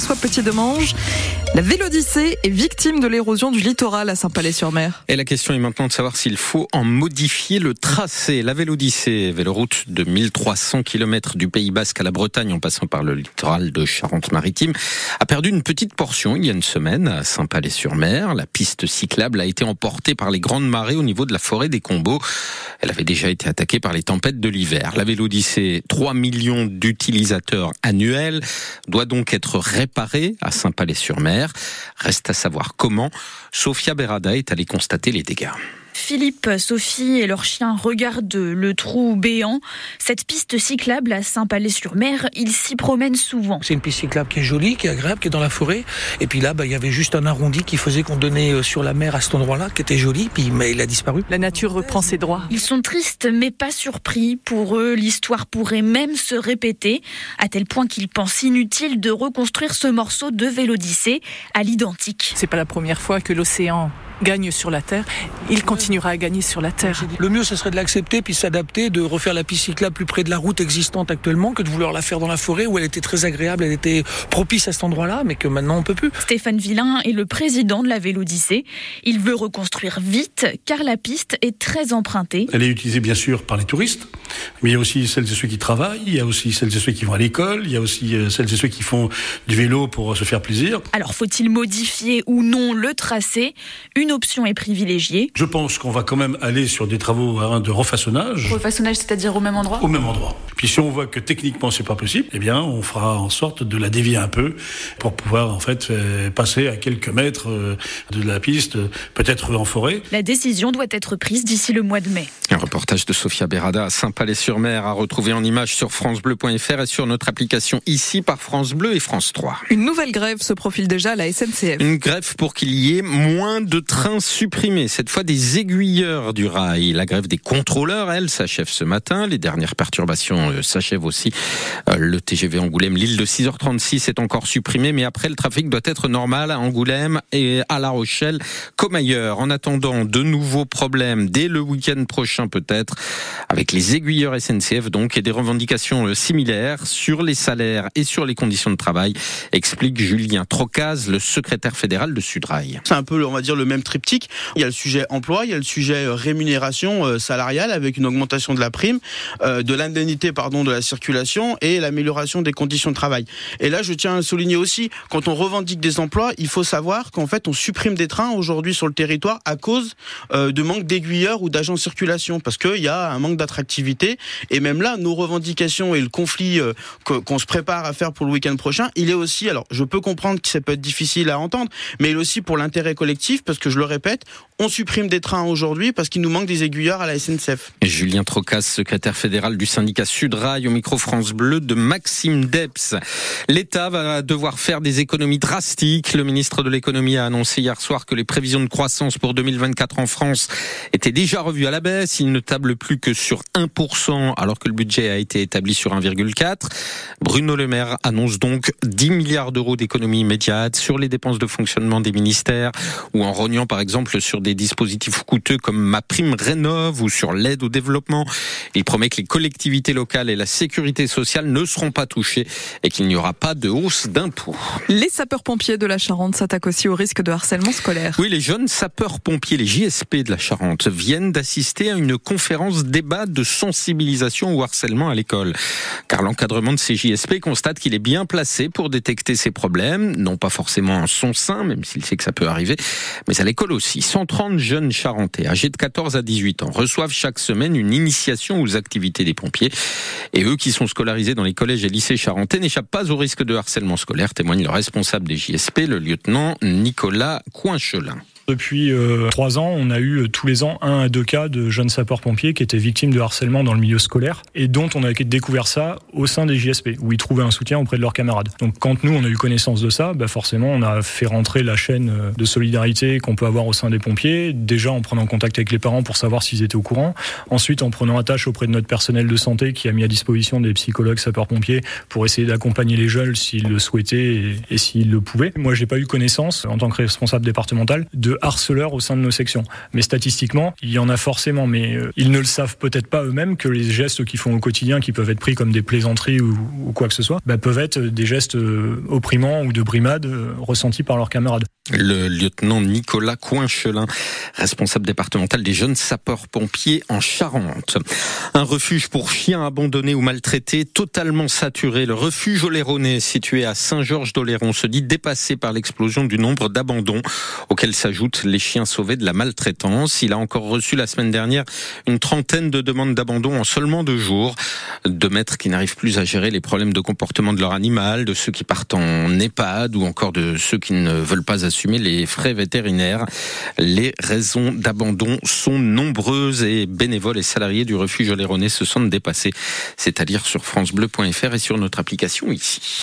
Petit-Demange. La Vélodyssée est victime de l'érosion du littoral à Saint-Palais-sur-Mer. Et la question est maintenant de savoir s'il faut en modifier le tracé. La Vélodyssée, véloroute de 1300 km du Pays Basque à la Bretagne en passant par le littoral de Charente-Maritime, a perdu une petite portion il y a une semaine à Saint-Palais-sur-Mer. La piste cyclable a été emportée par les grandes marées au niveau de la forêt des Combaux. Elle avait déjà été attaquée par les tempêtes de l'hiver. La Vélodyssée, 3 millions d'utilisateurs annuels, doit donc être réparée à Saint-Palais-sur-Mer. Reste à savoir comment. Sophia Berada est allée constater les dégâts. Philippe, Sophie et leur chien regardent le trou béant. Cette piste cyclable à Saint-Palais-sur-Mer, ils s'y promènent souvent. C'est une piste cyclable qui est jolie, qui est agréable, qui est dans la forêt. Et puis là, bah, il y avait juste un arrondi qui faisait qu'on donnait euh, sur la mer à cet endroit-là, qui était joli, puis mais il a disparu. La nature reprend ses droits. Ils sont tristes, mais pas surpris. Pour eux, l'histoire pourrait même se répéter, à tel point qu'ils pensent inutile de reconstruire ce morceau de Vélodyssée à l'identique. C'est pas la première fois que l'océan gagne sur la Terre, il continuera à gagner sur la Terre. Le mieux, ce serait de l'accepter, puis s'adapter, de refaire la piste cyclable plus près de la route existante actuellement, que de vouloir la faire dans la forêt où elle était très agréable, elle était propice à cet endroit-là, mais que maintenant on peut plus. Stéphane Villain est le président de la Vélodyssée. Il veut reconstruire vite, car la piste est très empruntée. Elle est utilisée bien sûr par les touristes, mais il y a aussi celles et ceux qui travaillent, il y a aussi celles et ceux qui vont à l'école, il y a aussi euh, celles et ceux qui font du vélo pour se faire plaisir. Alors faut-il modifier ou non le tracé? Une option est privilégiée. Je pense qu'on va quand même aller sur des travaux hein, de refaçonnage. Refaçonnage, c'est-à-dire au même endroit? Au même endroit. Puis si on voit que techniquement c'est pas possible, eh bien on fera en sorte de la dévier un peu pour pouvoir en fait euh, passer à quelques mètres euh, de la piste, peut-être en forêt. La décision doit être prise d'ici le mois de mai. Un reportage de Sophia Berada à Saint-Palais-sur-Mer à retrouver en image sur francebleu.fr et sur notre application ici par France Bleu et France 3. Une nouvelle grève se profile déjà à la SNCF. Une grève pour qu'il y ait moins de trains supprimés, cette fois des aiguilleurs du rail. La grève des contrôleurs, elle, s'achève ce matin. Les dernières perturbations euh, s'achèvent aussi. Euh, le TGV Angoulême, l'île de 6h36 est encore supprimé, mais après le trafic doit être normal à Angoulême et à La Rochelle comme ailleurs. En attendant de nouveaux problèmes dès le week-end prochain peut-être, avec les aiguilleurs SNCF donc et des revendications euh, similaires sur les salaires et sur les conditions de travail, explique Julien Trocaz, le secrétaire fédéral de Sudrail. C'est un peu, on va dire, le même triptyque. Il y a le sujet emploi, il y a le sujet euh, rémunération euh, salariale avec une augmentation de la prime, de l'indemnité pardon de la circulation et l'amélioration des conditions de travail. Et là, je tiens à souligner aussi, quand on revendique des emplois, il faut savoir qu'en fait, on supprime des trains aujourd'hui sur le territoire à cause de manque d'aiguilleurs ou d'agents de circulation, parce qu'il y a un manque d'attractivité. Et même là, nos revendications et le conflit qu'on se prépare à faire pour le week-end prochain, il est aussi, alors je peux comprendre que ça peut être difficile à entendre, mais il est aussi pour l'intérêt collectif, parce que je le répète, on supprime des trains aujourd'hui parce qu'il nous manque des aiguilleurs à la SNCF. Julien Trocas, secrétaire fédéral du syndicat Sudrail au micro France Bleu de Maxime Deps. L'État va devoir faire des économies drastiques. Le ministre de l'économie a annoncé hier soir que les prévisions de croissance pour 2024 en France étaient déjà revues à la baisse. Il ne table plus que sur 1% alors que le budget a été établi sur 1,4. Bruno Le Maire annonce donc 10 milliards d'euros d'économies immédiates sur les dépenses de fonctionnement des ministères ou en rognant par exemple sur des dispositifs coûteux comme ma prime rénove ou sur l'aide au développement. Il promet que les collectivités locales et la sécurité sociale ne seront pas touchées et qu'il n'y aura pas de hausse d'impôts. Les sapeurs-pompiers de la Charente s'attaquent aussi au risque de harcèlement scolaire. Oui, les jeunes sapeurs-pompiers, les JSP de la Charente, viennent d'assister à une conférence débat de sensibilisation au harcèlement à l'école. Car l'encadrement de ces JSP constate qu'il est bien placé pour détecter ces problèmes, non pas forcément en son sein, même s'il sait que ça peut arriver, mais à l'école aussi. 130 jeunes âgés de 14 à 18 ans reçoivent chaque semaine une initiation aux activités des pompiers. Et eux qui sont scolarisés dans les collèges et lycées charentais n'échappent pas au risque de harcèlement scolaire, témoigne le responsable des JSP, le lieutenant Nicolas Coinchelin. Depuis euh, trois ans, on a eu euh, tous les ans un à deux cas de jeunes sapeurs-pompiers qui étaient victimes de harcèlement dans le milieu scolaire et dont on a découvert ça au sein des JSP, où ils trouvaient un soutien auprès de leurs camarades. Donc quand nous, on a eu connaissance de ça, bah forcément, on a fait rentrer la chaîne euh, de solidarité qu'on peut avoir au sein des pompiers, déjà en prenant contact avec les parents pour savoir s'ils étaient au courant, ensuite en prenant attache auprès de notre personnel de santé qui a mis à disposition des psychologues sapeurs-pompiers pour essayer d'accompagner les jeunes s'ils le souhaitaient et, et s'ils le pouvaient. Moi, j'ai pas eu connaissance, en tant que responsable départemental, de harceleurs au sein de nos sections. Mais statistiquement, il y en a forcément, mais euh, ils ne le savent peut-être pas eux-mêmes que les gestes qu'ils font au quotidien, qui peuvent être pris comme des plaisanteries ou, quoi que ce soit, bah, peuvent être des gestes euh, opprimants ou de brimade euh, ressentis par leurs camarades. Le lieutenant Nicolas Coinchelin, responsable départemental des jeunes sapeurs-pompiers en Charente. Un refuge pour chiens abandonnés ou maltraités, totalement saturé. Le refuge Oléronais, situé à Saint-Georges-d'Oléron, se dit dépassé par l'explosion du nombre d'abandons, auxquels les chiens sauvés de la maltraitance. Il a encore reçu la semaine dernière une trentaine de demandes d'abandon en seulement deux jours. De maîtres qui n'arrivent plus à gérer les problèmes de comportement de leur animal, de ceux qui partent en EHPAD ou encore de ceux qui ne veulent pas assumer les frais vétérinaires. Les raisons d'abandon sont nombreuses et bénévoles et salariés du refuge Oléronais se sentent dépassés. C'est à dire sur francebleu.fr et sur notre application ici.